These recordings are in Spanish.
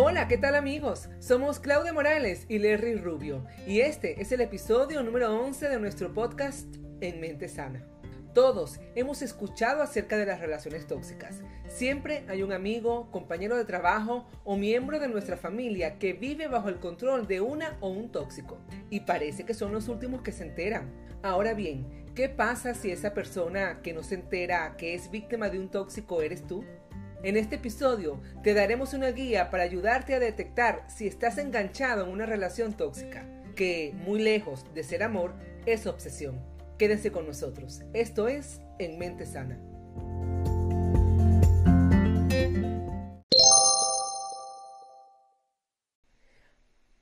Hola, ¿qué tal amigos? Somos Claudia Morales y Larry Rubio y este es el episodio número 11 de nuestro podcast En Mente Sana. Todos hemos escuchado acerca de las relaciones tóxicas. Siempre hay un amigo, compañero de trabajo o miembro de nuestra familia que vive bajo el control de una o un tóxico. Y parece que son los últimos que se enteran. Ahora bien, ¿qué pasa si esa persona que no se entera que es víctima de un tóxico eres tú? En este episodio te daremos una guía para ayudarte a detectar si estás enganchado en una relación tóxica, que muy lejos de ser amor es obsesión. Quédense con nosotros. Esto es En Mente Sana.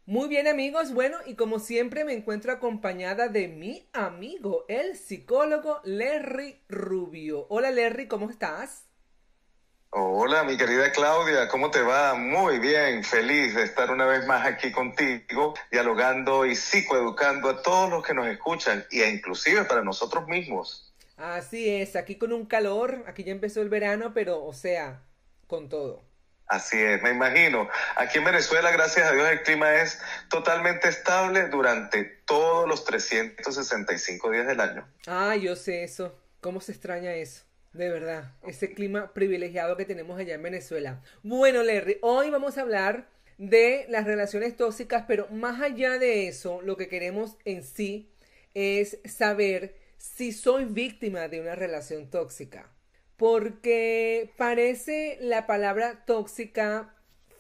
Muy bien amigos, bueno, y como siempre me encuentro acompañada de mi amigo, el psicólogo Larry Rubio. Hola Larry, ¿cómo estás? Hola, mi querida Claudia, ¿cómo te va? Muy bien, feliz de estar una vez más aquí contigo, dialogando y psicoeducando a todos los que nos escuchan, e inclusive para nosotros mismos. Así es, aquí con un calor, aquí ya empezó el verano, pero o sea, con todo. Así es, me imagino. Aquí en Venezuela, gracias a Dios, el clima es totalmente estable durante todos los 365 días del año. Ah, yo sé eso. ¿Cómo se extraña eso? De verdad, ese clima privilegiado que tenemos allá en Venezuela. Bueno, Larry, hoy vamos a hablar de las relaciones tóxicas, pero más allá de eso, lo que queremos en sí es saber si soy víctima de una relación tóxica. Porque parece la palabra tóxica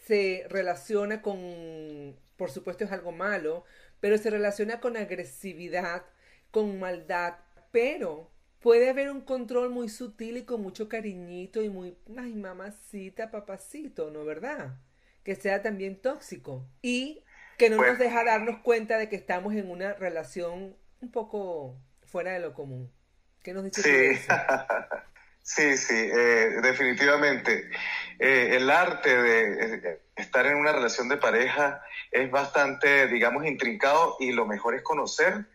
se relaciona con, por supuesto es algo malo, pero se relaciona con agresividad, con maldad, pero puede haber un control muy sutil y con mucho cariñito y muy, ay, mamacita, papacito, ¿no verdad? Que sea también tóxico y que no nos deja darnos cuenta de que estamos en una relación un poco fuera de lo común. ¿Qué nos dice sí. sí, sí, eh, definitivamente. Eh, el arte de eh, estar en una relación de pareja es bastante, digamos, intrincado y lo mejor es conocer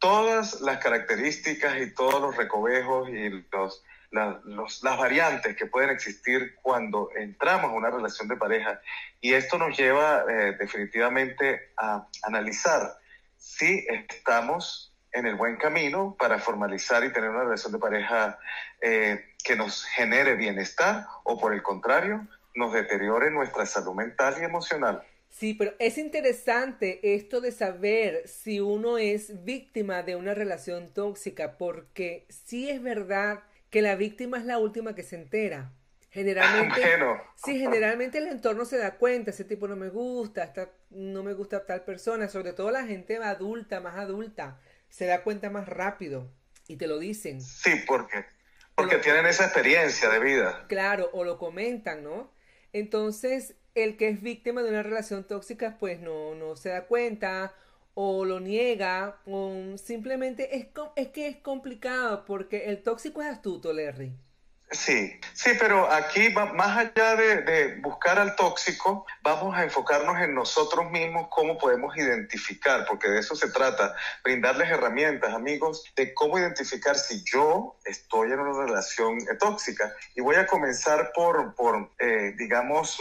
todas las características y todos los recovejos y los, las variantes que pueden existir cuando entramos a una relación de pareja. Y esto nos lleva eh, definitivamente a analizar si estamos en el buen camino para formalizar y tener una relación de pareja eh, que nos genere bienestar o por el contrario nos deteriore nuestra salud mental y emocional. Sí, pero es interesante esto de saber si uno es víctima de una relación tóxica, porque sí es verdad que la víctima es la última que se entera. Generalmente, sí, generalmente el entorno se da cuenta, ese tipo no me gusta, esta, no me gusta tal persona, sobre todo la gente adulta, más adulta, se da cuenta más rápido y te lo dicen. Sí, porque porque tienen esa experiencia de vida. Claro, o lo comentan, ¿no? Entonces, el que es víctima de una relación tóxica pues no, no se da cuenta o lo niega o simplemente es, es que es complicado porque el tóxico es astuto, Larry. Sí, sí, pero aquí más allá de, buscar al tóxico, vamos a enfocarnos en nosotros mismos, cómo podemos identificar, porque de eso se trata, brindarles herramientas, amigos, de cómo identificar si yo estoy en una relación tóxica. Y voy a comenzar por, por eh, digamos,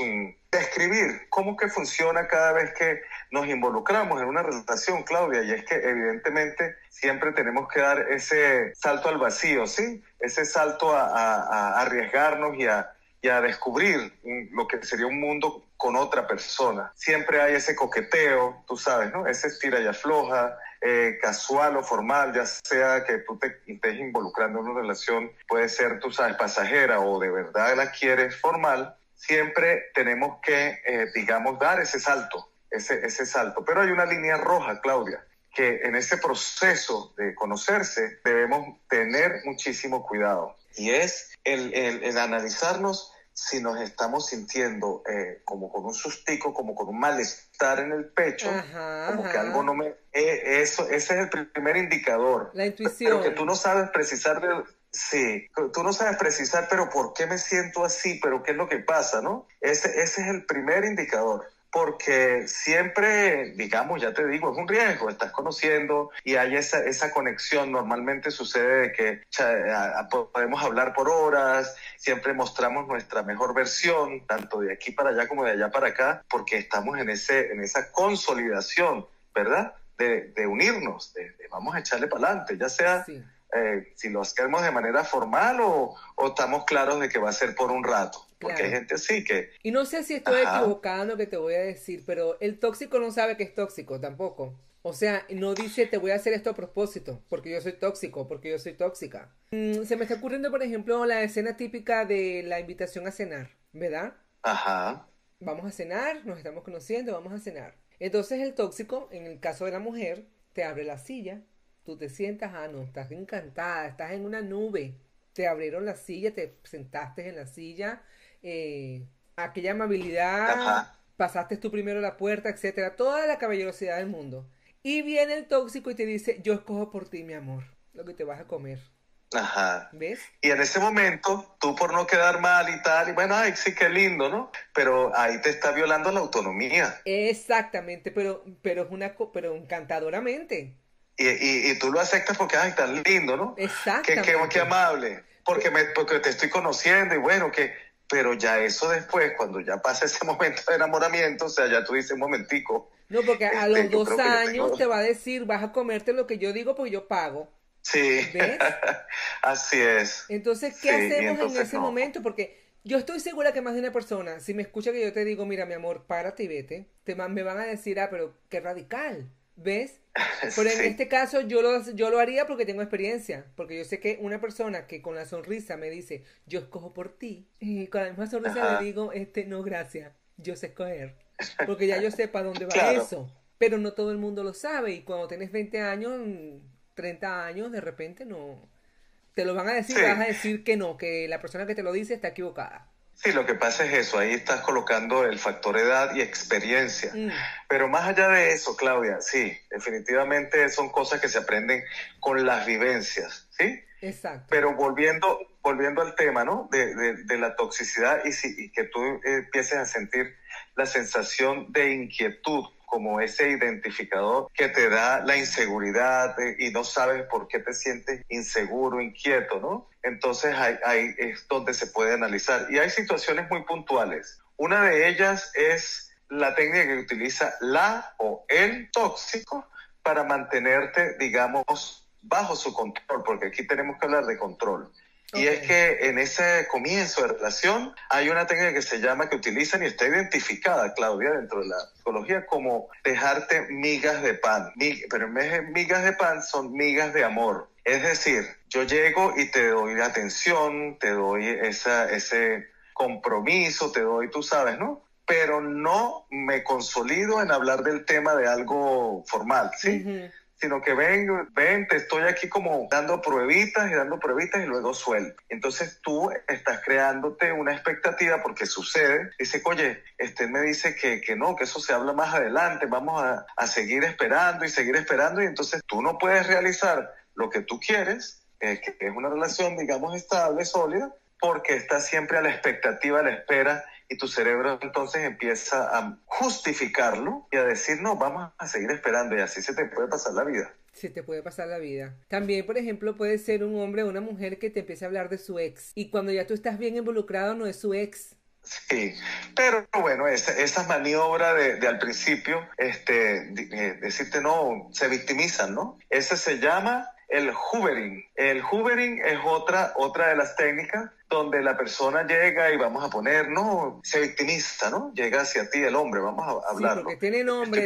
describir cómo que funciona cada vez que nos involucramos en una relación, Claudia, y es que evidentemente siempre tenemos que dar ese salto al vacío, ¿sí? Ese salto a, arriesgarnos y a, descubrir lo que sería un mundo con otra persona. Siempre hay ese coqueteo, tú sabes, ¿no? Ese estira y afloja, eh, casual o formal, ya sea que tú te estés involucrando en una relación, puede ser, tú sabes, pasajera o de verdad la quieres formal, siempre tenemos que, eh, digamos, dar ese salto, ese, ese salto. Pero hay una línea roja, Claudia, que en ese proceso de conocerse debemos tener muchísimo cuidado. Y es el, el, analizarnos si nos estamos sintiendo eh, como con un sustico, como con un malestar en el pecho, como que algo no me... Eh, eso, ese es el primer indicador. La intuición. Pero que tú no sabes precisar de, Sí, tú no sabes precisar, pero ¿por qué me siento así? ¿Pero qué es lo que pasa, no? Ese, ese es el primer indicador. porque siempre, digamos, ya te digo, es un riesgo, estás conociendo y hay esa, esa conexión, normalmente sucede de que podemos hablar por horas, siempre mostramos nuestra mejor versión, tanto de aquí para allá como de allá para acá, porque estamos en, ese, en esa consolidación, ¿verdad? De, de unirnos, de, vamos a echarle para adelante, ya sea... Eh, si lo hacemos de manera formal o, o, estamos claros de que va a ser por un rato. Porque hay gente así que... Y no sé si estoy equivocado en lo que te voy a decir, pero el tóxico no sabe que es tóxico tampoco. O sea, no dice te voy a hacer esto a propósito, porque yo soy tóxico, porque yo soy tóxica. Mm, se me está ocurriendo, por ejemplo, la escena típica de la invitación a cenar, ¿verdad? Ajá. Vamos a cenar, nos estamos conociendo, vamos a cenar. Entonces el tóxico, en el caso de la mujer, te abre la silla, tú te sientas, ah, no, estás encantada, estás en una nube, te abrieron la silla, te sentaste en la silla, eh, aquella amabilidad, pasaste tú primero la puerta, etcétera, toda la caballerosidad del mundo. Y viene el tóxico y te dice, yo escojo por ti, mi amor, lo que te vas a comer. Ajá. ¿Ves? Y en ese momento, tú por no quedar mal y tal, y bueno, ay, sí, qué lindo, ¿no? Pero ahí te está violando la autonomía. Exactamente, pero, pero es una, pero encantadoramente. Y, y, tú lo aceptas porque, ay, tan lindo, ¿no? Exactamente. Qué, qué, amable. Porque, me, porque te estoy conociendo y bueno, que pero ya eso después, cuando ya pasa ese momento de enamoramiento, o sea, ya tú dices un momentico. No, porque a este, los dos años te va a decir, vas a comerte lo que yo digo porque yo pago. Sí, así es. Entonces, ¿qué hacemos en ese momento? Porque yo estoy segura que más de una persona, si me escucha que yo te digo, mira, mi amor, párate y vete, te, me van a decir, ah, pero qué radical. ¿Ves? Pero en este caso yo lo, yo lo haría porque tengo experiencia, porque yo sé que una persona que con la sonrisa me dice, yo escojo por ti, y con la misma sonrisa le digo, este, no, gracias, yo sé escoger, porque ya yo sé para dónde va eso, pero no todo el mundo lo sabe, y cuando tienes 20 años, 30 años, de repente no, te lo van a decir, vas a decir que no, que la persona que te lo dice está equivocada. Sí, lo que pasa es eso, ahí estás colocando el factor edad y experiencia. Mm. Pero más allá de eso, Claudia, sí, definitivamente son cosas que se aprenden con las vivencias, ¿sí? Exacto. Pero volviendo, volviendo al tema, ¿no? De, de, la toxicidad y, si, y que tú empieces a sentir la sensación de inquietud como ese identificador que te da la inseguridad y no sabes por qué te sientes inseguro, inquieto, ¿no? Entonces ahí, es donde se puede analizar. Y hay situaciones muy puntuales. Una de ellas es la técnica que utiliza la o el tóxico para mantenerte, digamos, bajo su control, porque aquí tenemos que hablar de control. Y es que en ese comienzo de relación hay una técnica que se llama, que utilizan y está identificada, Claudia, dentro de la psicología como dejarte migas de pan. pero en vez de migas de pan son migas de amor. Es decir, yo llego y te doy atención, te doy esa, ese compromiso, te doy, tú sabes, ¿no? Pero no me consolido en hablar del tema de algo formal, ¿sí? sino que ven, ven, te estoy aquí como dando pruebitas y dando pruebitas y luego suelto. Entonces tú estás creándote una expectativa porque sucede. Dice, oye, este me dice que, que no, que eso se habla más adelante, vamos a, a seguir esperando y seguir esperando y entonces tú no puedes realizar lo que tú quieres, eh, que es una relación, digamos, estable, sólida, porque estás siempre a la expectativa, a la espera y tu cerebro entonces empieza a justificarlo y a decir, no, vamos a seguir esperando y así se te puede pasar la vida. Se te puede pasar la vida. También, por ejemplo, puede ser un hombre o una mujer que te empiece a hablar de su ex y cuando ya tú estás bien involucrado no es su ex. Sí, pero bueno, esa, esa maniobra de, al principio, este, decirte no, se victimizan, ¿no? Ese se llama el hoovering. El hoovering es otra, otra de las técnicas donde la persona llega y vamos a poner, no, se victimiza, ¿no? Llega hacia ti el hombre, vamos a hablar. Sí, porque tiene nombre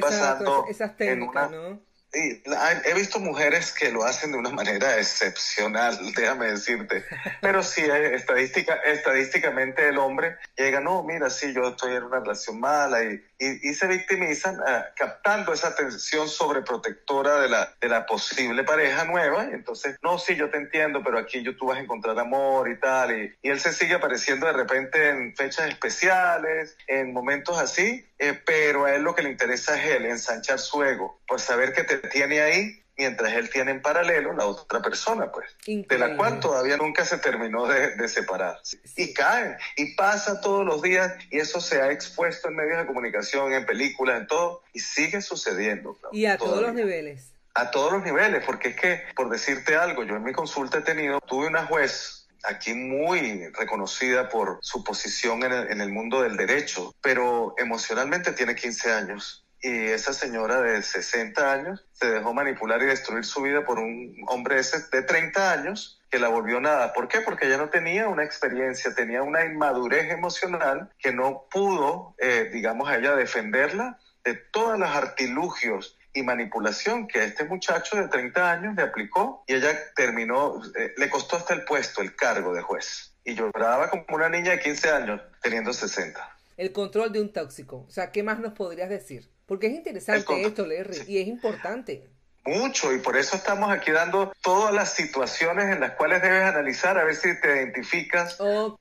esas técnicas, ¿no? Sí, he visto mujeres que lo hacen de una manera excepcional, déjame decirte. Pero sí, eh, estadística, estadísticamente el hombre llega, no, mira, sí, yo estoy en una relación mala y, y, se victimizan eh, captando esa atención sobreprotectora de la, de la posible pareja nueva. Y entonces, no, sí, yo te entiendo, pero aquí yo, tú vas a encontrar amor y tal. Y, y él se sigue apareciendo de repente en fechas especiales, en momentos así, eh, pero a él lo que le interesa es él, ensanchar su ego, por saber que te tiene ahí mientras él tiene en paralelo la otra persona, pues, de la cual todavía nunca se terminó de, separar. Y caen, y pasa todos los días, y eso se ha expuesto en medios de comunicación, en películas, en todo, y sigue sucediendo. y a todos los niveles. A todos los niveles, porque es que, por decirte algo, yo en mi consulta he tenido, tuve una juez aquí muy reconocida por su posición en el, mundo del derecho, pero emocionalmente tiene 15 años y esa señora de 60 años se dejó manipular y destruir su vida por un hombre de 30 años que la volvió nada. ¿Por qué? Porque ella no tenía una experiencia, tenía una inmadurez emocional que no pudo, eh, digamos, a ella defenderla de todos los artilugios y manipulación que este muchacho de 30 años le aplicó y ella terminó, eh, le costó hasta el puesto, el cargo de juez. Y lloraba como una niña de 15 años teniendo 60. El control de un tóxico. O sea, ¿qué más nos podrías decir? Porque es interesante esto, Larry, y es importante. Mucho, y por eso estamos aquí dando todas las situaciones en las cuales debes analizar, a ver si te identificas,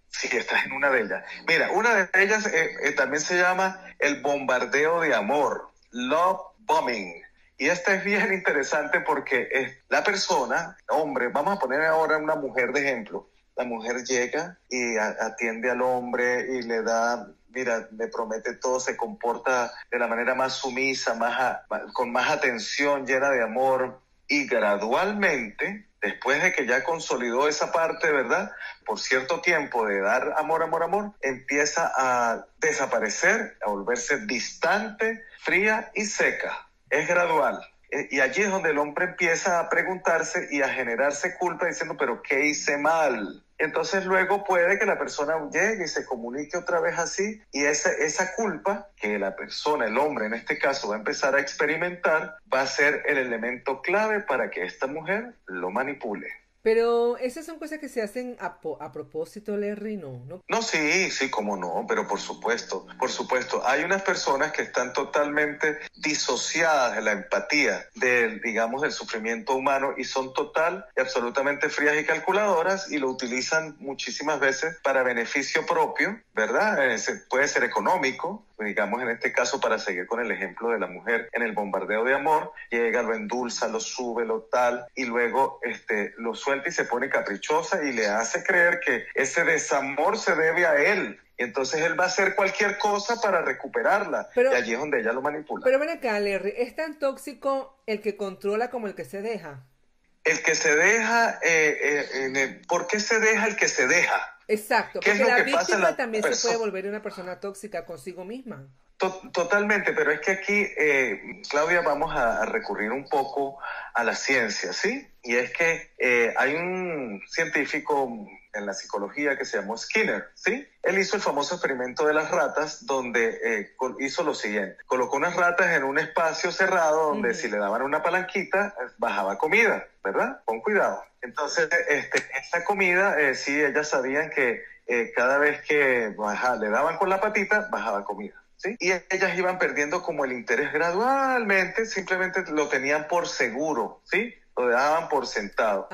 si estás en una de ellas. Mira, una de ellas eh, eh, también se llama el bombardeo de amor, love bombing. Y esta es bien interesante porque es la persona, hombre, vamos a poner ahora una mujer de ejemplo. La mujer llega y atiende al hombre y le da mira, me promete todo, se comporta de la manera más sumisa, más con más atención, llena de amor. Y gradualmente, después de que ya consolidó esa parte, ¿verdad? Por cierto tiempo de dar amor, amor, amor, empieza a desaparecer, a volverse distante, fría y seca. Es gradual. E, y allí es donde el hombre empieza a preguntarse y a generarse culpa diciendo, pero ¿qué hice mal? Entonces luego puede que la persona llegue y se comunique otra vez así y esa, esa culpa que la persona, el hombre en este caso, va a empezar a experimentar, va a ser el elemento clave para que esta mujer lo manipule. Pero esas son cosas que se hacen a, a propósito, Larry, ¿no? ¿no? No, sí, sí, como no, pero por supuesto, por supuesto. Hay unas personas que están totalmente disociadas de la empatía, del, digamos, del sufrimiento humano y son total y absolutamente frías y calculadoras y lo utilizan muchísimas veces para beneficio propio, ¿verdad? Eh, puede ser económico, digamos en este caso para seguir con el ejemplo de la mujer en el bombardeo de amor, llega, lo endulza, lo sube, lo tal, y luego este, lo suelta y se pone caprichosa y le hace creer que ese desamor se debe a él. Y entonces él va a hacer cualquier cosa para recuperarla. y allí es donde ella lo manipula. Pero ven acá, Larry, ¿es tan tóxico el que controla como el que se deja? El que se deja, eh, eh, ¿por qué se deja el que se deja? Exacto, porque la víctima también se puede volver una persona tóxica consigo misma. Totalmente, pero es que aquí, eh, Claudia, vamos a, recurrir un poco a la ciencia, ¿sí? Y es que eh, hay un científico en la psicología que se llamó Skinner, ¿sí? Él hizo el famoso experimento de las ratas donde eh, hizo lo siguiente, colocó unas ratas en un espacio cerrado donde si le daban una palanquita bajaba comida, ¿verdad? Con cuidado. Entonces, este, esta comida, sí, ellas sabían que cada vez que le daban con la patita, bajaba comida. Y ellas iban perdiendo como el interés gradualmente, simplemente lo tenían por seguro, ¿sí? Lo dejaban por sentado.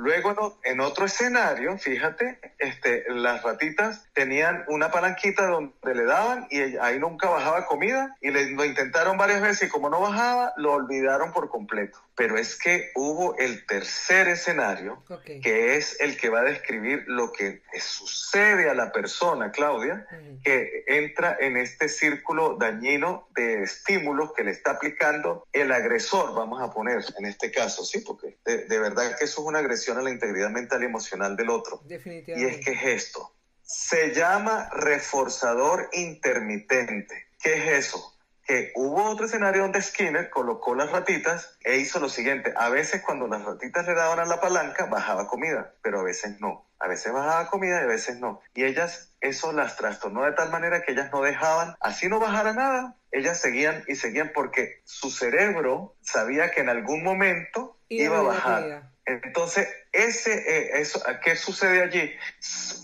Luego, en otro escenario, fíjate, este, las ratitas tenían una palanquita donde le daban y ahí nunca bajaba comida y lo intentaron varias veces y como no bajaba, lo olvidaron por completo pero es que hubo el tercer escenario, que es el que va a describir lo que sucede a la persona, Claudia, que entra en este círculo dañino de estímulos que le está aplicando el agresor, vamos a poner en este caso, sí, porque de, de verdad que eso es una agresión a la integridad mental y emocional del otro. Definitivamente. Y es que es esto. Se llama reforzador intermitente. ¿Qué es eso? Hubo otro escenario donde Skinner colocó las ratitas e hizo lo siguiente. A veces cuando las ratitas le daban a la palanca, bajaba comida, pero a veces no. A veces bajaba comida y a veces no. Y ellas, eso las trastornó de tal manera que ellas no dejaban, así no bajara nada, ellas seguían y seguían porque su cerebro sabía que en algún momento iba a bajar. Entonces, ese, eh, eso, ¿qué sucede allí?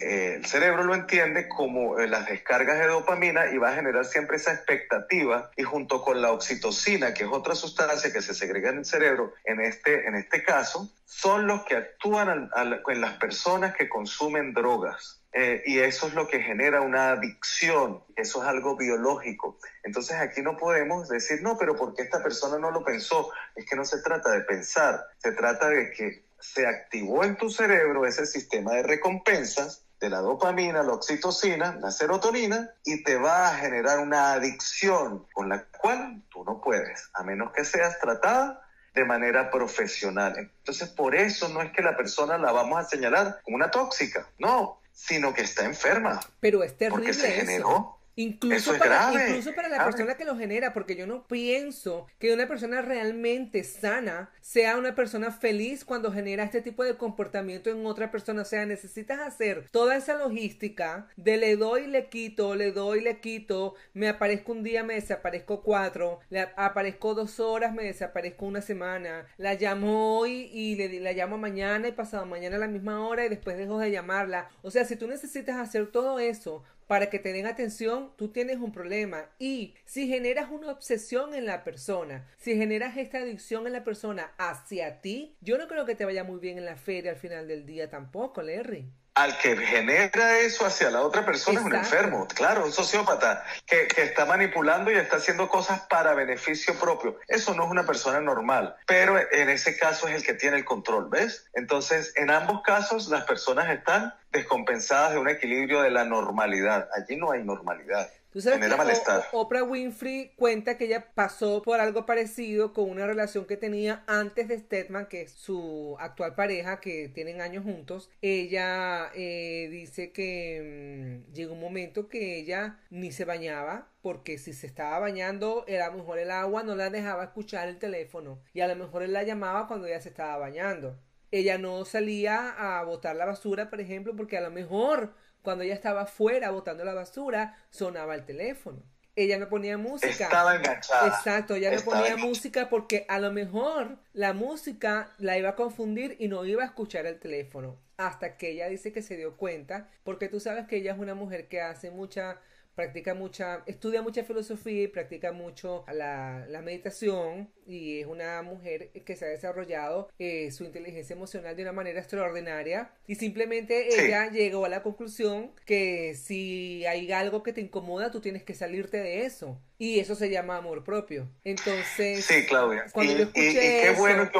Eh, el cerebro lo entiende como eh, las descargas de dopamina y va a generar siempre esa expectativa y junto con la oxitocina, que es otra sustancia que se segrega en el cerebro, en este, en este caso, son los que actúan en las personas que consumen drogas. Eh, y eso es lo que genera una adicción, eso es algo biológico. Entonces aquí no podemos decir, no, pero porque esta persona no lo pensó? Es que no se trata de pensar, se trata de que se activó en tu cerebro ese sistema de recompensas de la dopamina, la oxitocina, la serotonina y te va a generar una adicción con la cual tú no puedes, a menos que seas tratada de manera profesional. Entonces, por eso no es que la persona la vamos a señalar como una tóxica, no, sino que está enferma. Pero es terrible porque se generó Incluso, para, incluso para la persona que lo genera, porque yo no pienso que una persona realmente sana sea una persona feliz cuando genera este tipo de comportamiento en otra persona. O sea, necesitas hacer toda esa logística de le doy, le quito, le doy, le quito, me aparezco un día, me desaparezco cuatro, le aparezco dos horas, me desaparezco una semana, la llamo hoy y le, la llamo mañana y pasado mañana a la misma hora y después dejo de llamarla. O sea, si tú necesitas hacer todo eso para que te den atención, tú tienes un problema. Y si generas una obsesión en la persona, si generas esta adicción en la persona hacia ti, yo no creo que te vaya muy bien en la feria al final del día tampoco, Larry al que genera eso hacia la otra persona es un enfermo, claro, un sociópata que, que, está manipulando y está haciendo cosas para beneficio propio. Eso no es una persona normal, pero en ese caso es el que tiene el control, ¿ves? Entonces, en ambos casos las personas están descompensadas de un equilibrio de la normalidad. Allí no hay normalidad. ¿Tú sabes que Oprah Winfrey cuenta que ella pasó por algo parecido con una relación que tenía antes de Stedman, que es su actual pareja, que tienen años juntos. Ella eh, dice que mm, llegó un momento que ella ni se bañaba, porque si se estaba bañando, a lo mejor el agua no la dejaba escuchar el teléfono, y a lo mejor él la llamaba cuando ella se estaba bañando. Ella no salía a botar la basura, por ejemplo, porque a lo mejor cuando ella estaba afuera botando la basura, sonaba el teléfono. Ella no ponía música. Estaba enganchada. Exacto, ella no ponía música porque a lo mejor la música la iba a confundir y no iba a escuchar el teléfono. Hasta que ella dice que se dio cuenta, porque tú sabes que ella es una mujer que hace mucha practica mucha, estudia mucha filosofía y practica mucho la, la meditación y es una mujer que se ha desarrollado eh, su inteligencia emocional de una manera extraordinaria y simplemente ella llegó a la conclusión que si hay algo que te incomoda tú tienes que salirte de eso y eso se llama amor propio. Entonces sí Claudia. cuando yo escuché qué bueno que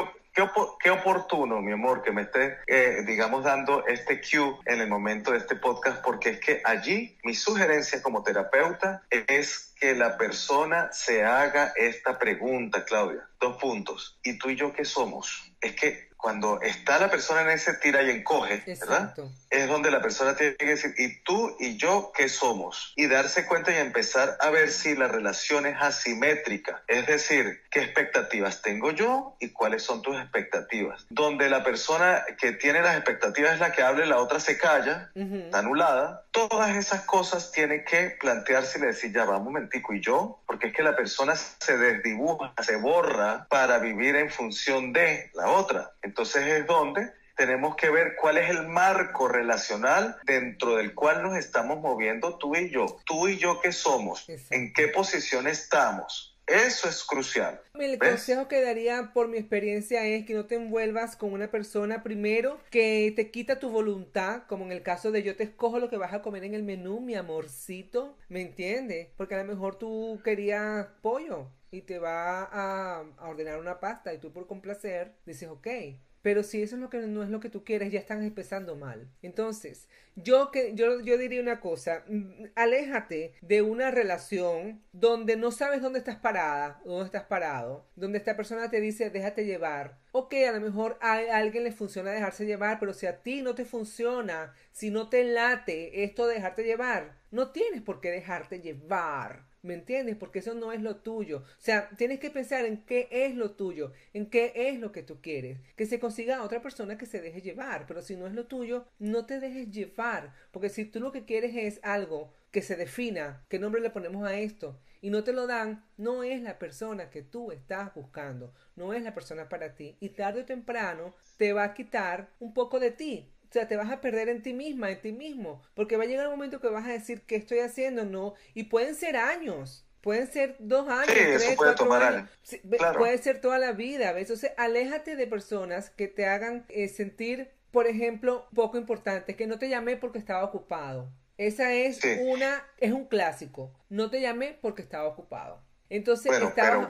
Qué, oportuno, mi amor, que me esté, eh, digamos, dando este cue en el momento de este podcast, porque es que allí mi sugerencia como terapeuta es que la persona se haga esta pregunta, Claudia. Dos puntos. ¿Y tú y yo qué somos? Es que cuando está la persona en ese tira y encoge, ¿verdad? Es donde la persona tiene que decir, ¿y tú y yo qué somos? Y darse cuenta y empezar a ver si la relación es asimétrica. Es decir, ¿qué expectativas tengo yo y cuáles son tus expectativas? Donde la persona que tiene las expectativas es la que habla y la otra se calla, está anulada. Todas esas cosas tienen que plantearse y decir, ya va un momentico, ¿y yo? Porque es que la persona se desdibuja, se borra para vivir en función de la otra. Entonces es donde tenemos que ver cuál es el marco relacional dentro del cual nos estamos moviendo tú y yo. Tú y yo qué somos, en qué posición estamos. Eso es crucial. El consejo que daría por mi experiencia es que no te envuelvas con una persona primero que te quita tu voluntad, como en el caso de yo te escojo lo que vas a comer en el menú, mi amorcito, ¿me entiendes? Porque a lo mejor tú querías pollo y te va a, a ordenar una pasta y tú por complacer dices, ok, pero si eso es lo que no es lo que tú quieres, ya están empezando mal. Entonces, yo que yo, yo diría una cosa, mm, aléjate de una relación donde no sabes dónde estás parada, dónde estás parado, donde esta persona te dice déjate llevar. Ok, a lo mejor a alguien le funciona dejarse llevar, pero si a ti no te funciona, si no te late esto de dejarte llevar, no tienes por qué dejarte llevar. ¿Me entiendes? Porque eso no es lo tuyo. O sea, tienes que pensar en qué es lo tuyo, en qué es lo que tú quieres. Que se consiga otra persona que se deje llevar, pero si no es lo tuyo, no te dejes llevar. Porque si tú lo que quieres es algo que se defina, qué nombre le ponemos a esto, y no te lo dan, no es la persona que tú estás buscando, no es la persona para ti. Y tarde o temprano te va a quitar un poco de ti, o sea, te vas a perder en ti misma, en ti mismo, porque va a llegar un momento que vas a decir qué estoy haciendo, no, y pueden ser años, pueden ser dos años, tres, puede cuatro años, puede ser toda la vida, ¿ves? Entonces, aléjate de personas que te hagan eh, sentir por ejemplo, poco importante, que no te llamé porque estaba ocupado. Esa es una, es un clásico. No te llamé porque estaba ocupado. Entonces, bueno, pero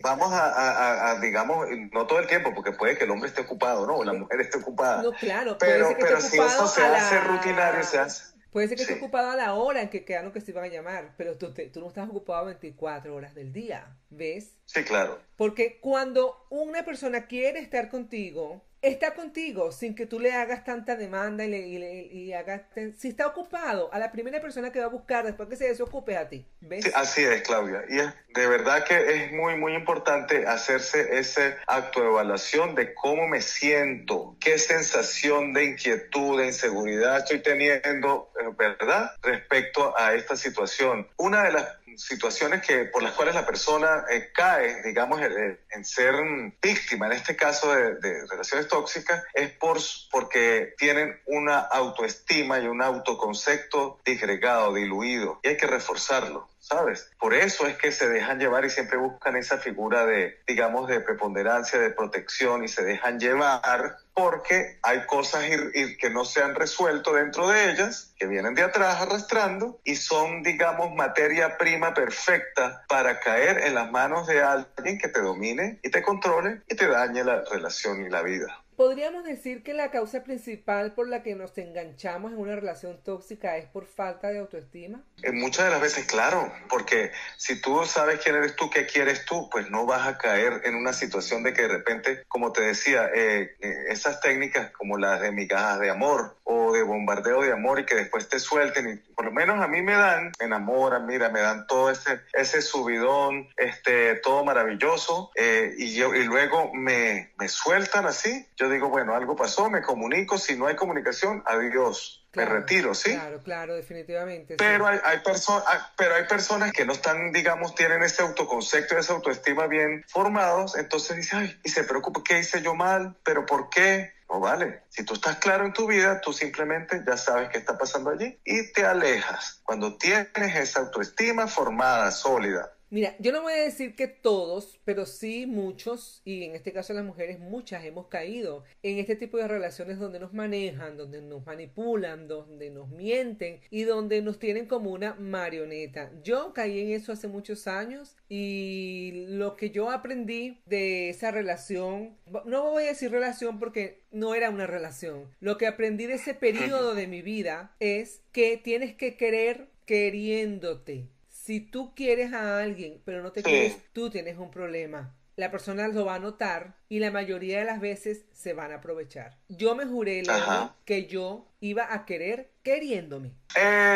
vamos a, digamos, no todo el tiempo, porque puede que el hombre esté ocupado, ¿no? O la mujer esté ocupada. No, claro, pero, pero si eso se hace rutinario, se hace. Puede ser que esté ocupado a la hora en que quedaron que se iban a llamar, pero tú, tú no estás ocupado 24 horas del día, ¿ves? Sí, claro. Porque cuando una persona quiere estar contigo, está contigo sin que tú le hagas tanta demanda y, le, y, hagas... Si está ocupado, a la primera persona que va a buscar después que se desocupe a ti. ¿ves? así es, Claudia. Y de verdad que es muy, muy importante hacerse ese acto de evaluación de cómo me siento, qué sensación de inquietud, de inseguridad estoy teniendo, eh, ¿verdad? Respecto a esta situación. Una de las situaciones que por las cuales la persona eh, cae, digamos, en ser víctima, en este caso de, relaciones tóxicas, es por, porque tienen una autoestima y un autoconcepto disgregado, diluido, y hay que reforzarlo. ¿Sabes? Por eso es que se dejan llevar y siempre buscan esa figura de, digamos, de preponderancia, de protección y se dejan llevar porque hay cosas que no se han resuelto dentro de ellas, que vienen de atrás arrastrando y son, digamos, materia prima perfecta para caer en las manos de alguien que te domine y te controle y te dañe la relación y la vida. Podríamos decir que la causa principal por la que nos enganchamos en una relación tóxica es por falta de autoestima. En muchas de las veces, claro, porque si tú sabes quién eres tú, qué quieres tú, pues no vas a caer en una situación de que de repente, como te decía, eh, eh, esas técnicas como las de migajas de amor o de bombardeo de amor y que después te suelten y por lo menos a mí me dan, me enamoran, mira, me dan todo ese, ese subidón, este, todo maravilloso eh, y, yo, y luego me, me sueltan así. Yo digo, bueno, algo pasó, me comunico, si no hay comunicación, adiós. me retiro, ¿sí? Claro, claro, definitivamente. Pero hay, hay personas, pero hay personas que no están, digamos, tienen ese autoconcepto, esa autoestima bien formados, entonces dicen, ay, y se preocupa, ¿qué hice yo mal? ¿Pero por qué? No vale. Si tú estás claro en tu vida, tú simplemente ya sabes qué está pasando allí y te alejas. Cuando tienes esa autoestima formada, sólida, Mira, yo no voy a decir que todos, pero sí muchos, y en este caso las mujeres, muchas hemos caído en este tipo de relaciones donde nos manejan, donde nos manipulan, donde nos mienten y donde nos tienen como una marioneta. Yo caí en eso hace muchos años y lo que yo aprendí de esa relación, no voy a decir relación porque no era una relación, lo que aprendí de ese periodo de mi vida es que tienes que querer queriéndote si tú quieres a alguien, pero no te quieres, tú tienes un problema. La persona lo va a notar y la mayoría de las veces se van a aprovechar. Yo me juré que yo iba a querer queriéndome.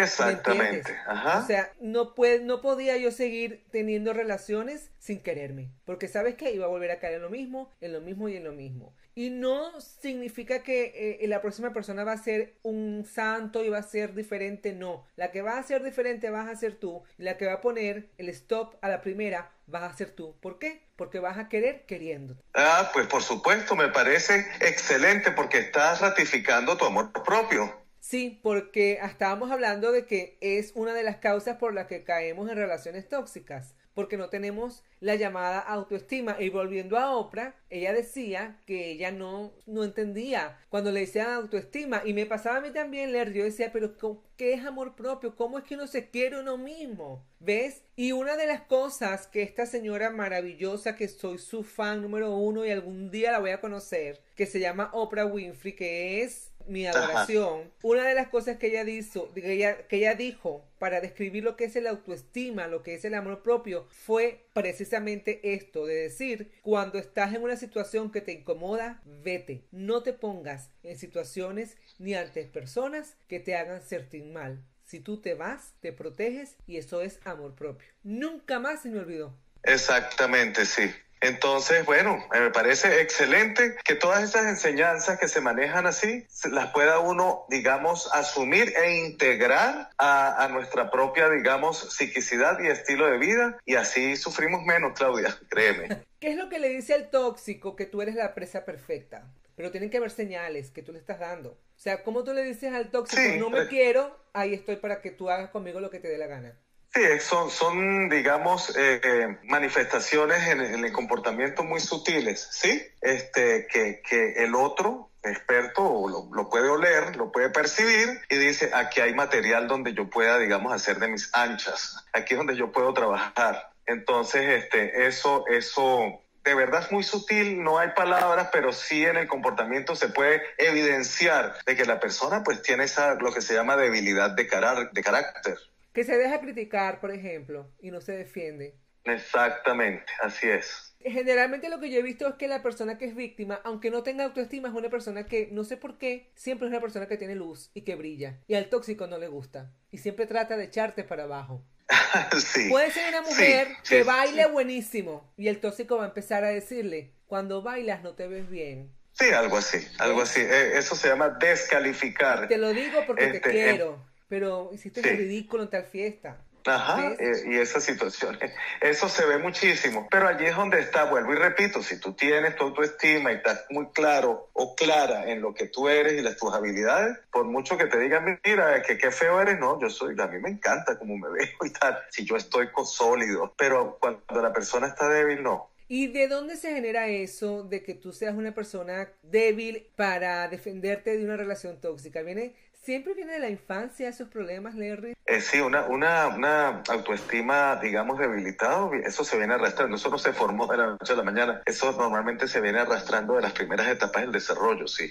Exactamente. O sea, no, puede, no podía yo seguir teniendo relaciones sin quererme. Porque sabes que iba a volver a caer en lo mismo, en lo mismo y en lo mismo. Y no significa que eh, la próxima persona va a ser un santo y va a ser diferente, no. La que va a ser diferente vas a ser tú. Y la que va a poner el stop a la primera vas a ser tú. ¿Por qué? Porque vas a querer queriendo. Ah, pues por supuesto, me parece excelente porque estás ratificando tu amor propio. Sí, porque estábamos hablando de que es una de las causas por las que caemos en relaciones tóxicas porque no tenemos la llamada autoestima. Y volviendo a Oprah, ella decía que ella no, no entendía cuando le decían autoestima. Y me pasaba a mí también leer, yo decía, pero ¿qué es amor propio? ¿Cómo es que uno se quiere uno mismo? ¿Ves? Y una de las cosas que esta señora maravillosa, que soy su fan número uno y algún día la voy a conocer, que se llama Oprah Winfrey, que es mi adoración, una de las cosas que ella, hizo, que, ella, que ella dijo para describir lo que es el autoestima, lo que es el amor propio, fue precisamente esto, de decir, cuando estás en una situación que te incomoda, vete, no te pongas en situaciones ni ante personas que te hagan sentir mal. Si tú te vas, te proteges y eso es amor propio. Nunca más se me olvidó. Exactamente, sí. Entonces, bueno, me parece excelente que todas esas enseñanzas que se manejan así las pueda uno, digamos, asumir e integrar a, nuestra propia, digamos, psiquicidad y estilo de vida y así sufrimos menos, Claudia, créeme. ¿Qué es lo que le dice al tóxico que tú eres la presa perfecta? Pero tienen que haber señales que tú le estás dando. O sea, ¿cómo tú le dices al tóxico, no me quiero, ahí estoy para que tú hagas conmigo lo que te dé la gana? Sí, son, son digamos, eh, eh, manifestaciones en, el comportamiento muy sutiles, ¿sí? Este, que, que el otro experto lo, lo, puede oler, lo puede percibir y dice, aquí hay material donde yo pueda, digamos, hacer de mis anchas, aquí es donde yo puedo trabajar. Entonces, este, eso, eso de verdad es muy sutil, no hay palabras, pero sí en el comportamiento se puede evidenciar de que la persona pues tiene esa, lo que se llama debilidad de, de carácter. Que se deja criticar, por ejemplo, y no se defiende. Exactamente, así es. Generalmente lo que yo he visto es que la persona que es víctima, aunque no tenga autoestima, es una persona que, no sé por qué, siempre es una persona que tiene luz y que brilla. Y al tóxico no le gusta. Y siempre trata de echarte para abajo. Puede ser una mujer que baile buenísimo y el tóxico va a empezar a decirle, cuando bailas no te ves bien. Sí, algo así, algo así. Eh, eso se llama descalificar. Te lo digo porque te este, quiero, pero hiciste ridículo en tal fiesta. Ajá, eh, y esas situaciones. Eso se ve muchísimo. Pero allí es donde está, vuelvo y repito, si tú tienes tu autoestima y estás muy claro o clara en lo que tú eres y las tus habilidades, por mucho que te digan, mira, que qué feo eres, no, yo soy, a mí me encanta como me veo y tal, si yo estoy sólido. Pero cuando la persona está débil, no. ¿Y de dónde se genera eso de que tú seas una persona débil para defenderte de una relación tóxica? ¿Viene ¿Siempre viene de la infancia esos problemas, Larry? Eh, sí, una, una, una autoestima, digamos, debilitada, eso se viene arrastrando, eso no se formó de la noche a la mañana, eso normalmente se viene arrastrando de las primeras etapas del desarrollo, sí.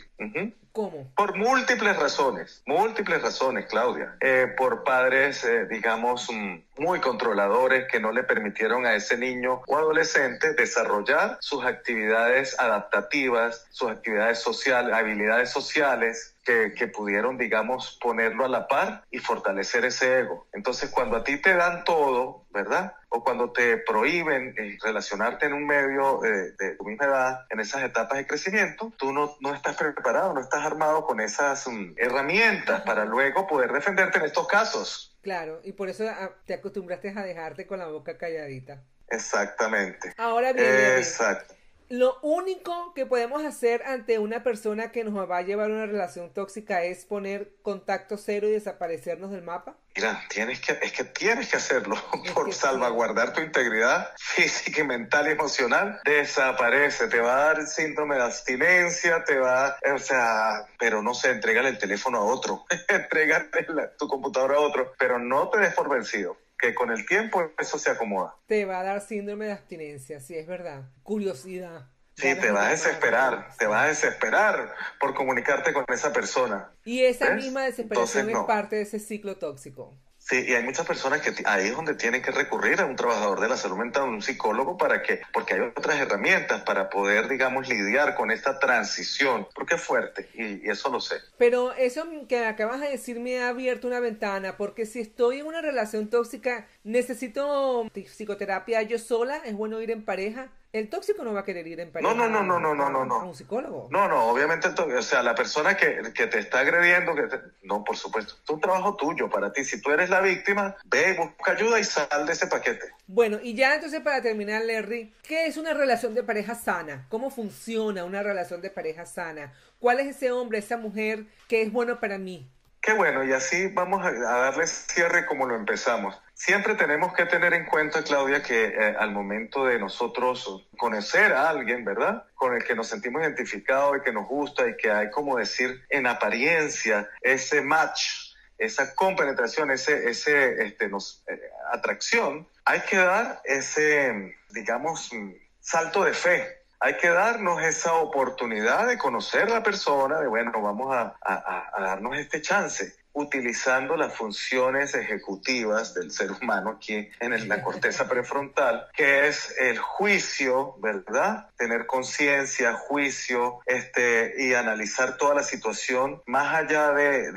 ¿Cómo? Por múltiples razones, múltiples razones, Claudia. Eh, por padres, eh, digamos, mm, muy controladores que no le permitieron a ese niño o adolescente desarrollar sus actividades adaptativas, sus actividades sociales, habilidades sociales, que, pudieron, digamos, ponerlo a la par y fortalecer ese ego. Entonces, cuando a ti te dan todo, ¿verdad? O cuando te prohíben eh, relacionarte en un medio eh, de tu misma edad, en esas etapas de crecimiento, tú no, no estás preparado, no estás armado con esas mm, herramientas para luego poder defenderte en estos casos. Claro, y por eso ah, te acostumbraste a dejarte con la boca calladita. Exactamente. Ahora bien. Exacto. Lo único que podemos hacer ante una persona que nos va a llevar a una relación tóxica es poner contacto cero y desaparecernos del mapa. Mira, tienes que, es que tienes que hacerlo por salvaguardar tu integridad física, mental y emocional. Desaparece, te va a dar síndrome de abstinencia, te va, o sea, pero no sé, entregale el teléfono a otro, entregale tu computadora a otro, pero no te des por vencido que con el tiempo eso se acomoda. Te va a dar síndrome de abstinencia, sí, es verdad. Curiosidad. Sí, te vas a desesperar, te vas a desesperar por comunicarte con esa persona. Y esa misma desesperación es parte de ese ciclo tóxico. Sí, y hay muchas personas que ahí es donde tienen que recurrir a un trabajador de la salud mental, un psicólogo, para que, porque hay otras herramientas para poder, digamos, lidiar con esta transición, porque es fuerte, y, eso lo sé. Pero eso que acabas de decir me ha abierto una ventana, porque si estoy en una relación tóxica, necesito psicoterapia yo sola, es bueno ir en pareja. El tóxico no va a querer ir en pareja. No, no, no, no, no, no, no. A un psicólogo. No, no, obviamente, o sea, la persona que, que te está agrediendo, que no, por supuesto, es un trabajo tuyo para ti. Si tú eres la víctima, ve, busca ayuda y sal de ese paquete. Bueno, y ya entonces para terminar, Larry, ¿qué es una relación de pareja sana? ¿Cómo funciona una relación de pareja sana? ¿Cuál es ese hombre, esa mujer que es bueno para mí? Qué bueno, y así vamos a, darle cierre como lo empezamos. Siempre tenemos que tener en cuenta, Claudia, que eh, al momento de nosotros conocer a alguien, ¿verdad? Con el que nos sentimos identificados y que nos gusta y que hay, como decir, en apariencia, ese match, esa compenetración, ese, ese este, nos, eh, atracción, hay que dar ese, digamos, salto de fe, hay que darnos esa oportunidad de conocer a la persona, de bueno, vamos a, darnos este chance utilizando las funciones ejecutivas del ser humano aquí en la corteza prefrontal, que es el juicio, ¿verdad? Tener conciencia, juicio, este, y analizar toda la situación más allá de,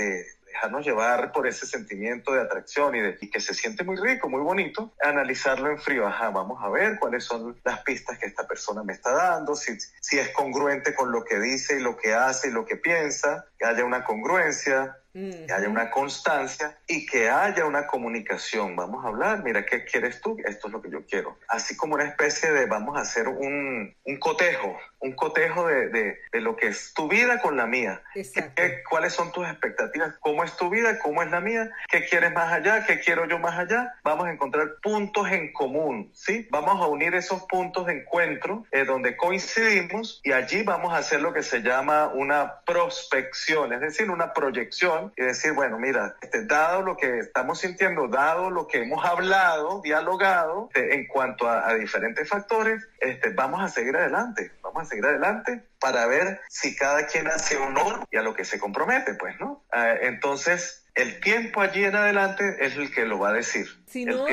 dejarnos llevar por ese sentimiento de atracción y, de, que se siente muy rico, muy bonito, analizarlo en frío. Ajá, vamos a ver cuáles son las pistas que esta persona me está dando, si, si es congruente con lo que dice y lo que hace y lo que piensa, que haya una congruencia. Que haya una constancia y que haya una comunicación. Vamos a hablar, mira, ¿qué quieres tú? Esto es lo que yo quiero. Así como una especie de, vamos a hacer un, un cotejo, un cotejo de, de, de, lo que es tu vida con la mía. ¿Qué, ¿Cuáles son tus expectativas? ¿Cómo es tu vida? ¿Cómo es la mía? ¿Qué quieres más allá? ¿Qué quiero yo más allá? Vamos a encontrar puntos en común, ¿sí? Vamos a unir esos puntos de encuentro eh, donde coincidimos y allí vamos a hacer lo que se llama una prospección, es decir, una proyección y decir, bueno, mira, este, dado lo que estamos sintiendo, dado lo que hemos hablado, dialogado este, en cuanto a, diferentes factores, este, vamos a seguir adelante, vamos a seguir adelante para ver si cada quien hace honor y a lo que se compromete, pues, ¿no? Ah, entonces, el tiempo allí en adelante es el que lo va a decir. Si no,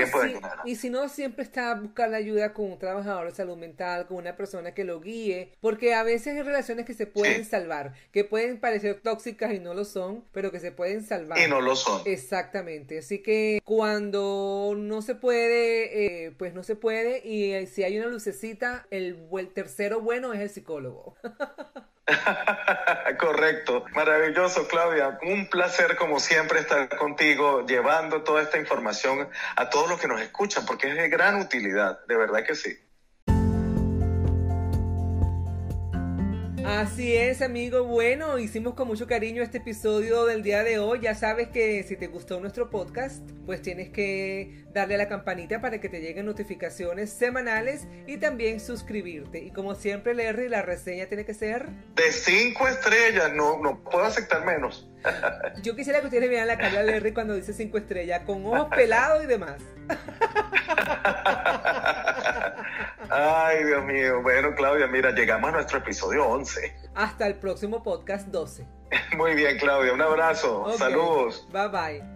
y si no, siempre está a buscar la ayuda con un trabajador de salud mental, con una persona que lo guíe, porque a veces hay relaciones que se pueden salvar, que pueden parecer tóxicas y no lo son, pero que se pueden salvar. Y no lo son. Exactamente. Así que cuando no se puede, eh, pues no se puede, y si hay una lucecita, el, el tercero bueno es el psicólogo. Correcto, maravilloso Claudia, un placer como siempre estar contigo llevando toda esta información a todos los que nos escuchan porque es de gran utilidad, de verdad que sí. Así es, amigo. Bueno, hicimos con mucho cariño este episodio del día de hoy. Ya sabes que si te gustó nuestro podcast, pues tienes que darle a la campanita para que te lleguen notificaciones semanales y también suscribirte. Y como siempre, Larry, la reseña tiene que ser... De cinco estrellas, no, no puedo aceptar menos. Yo quisiera que ustedes vean la cara de Larry cuando dice cinco estrellas, con ojos pelados y demás. Ay, Dios mío. Bueno, Claudia, mira, llegamos a nuestro episodio 11. Hasta el próximo podcast 12. Muy bien, Claudia. Un abrazo. Saludos. Bye bye.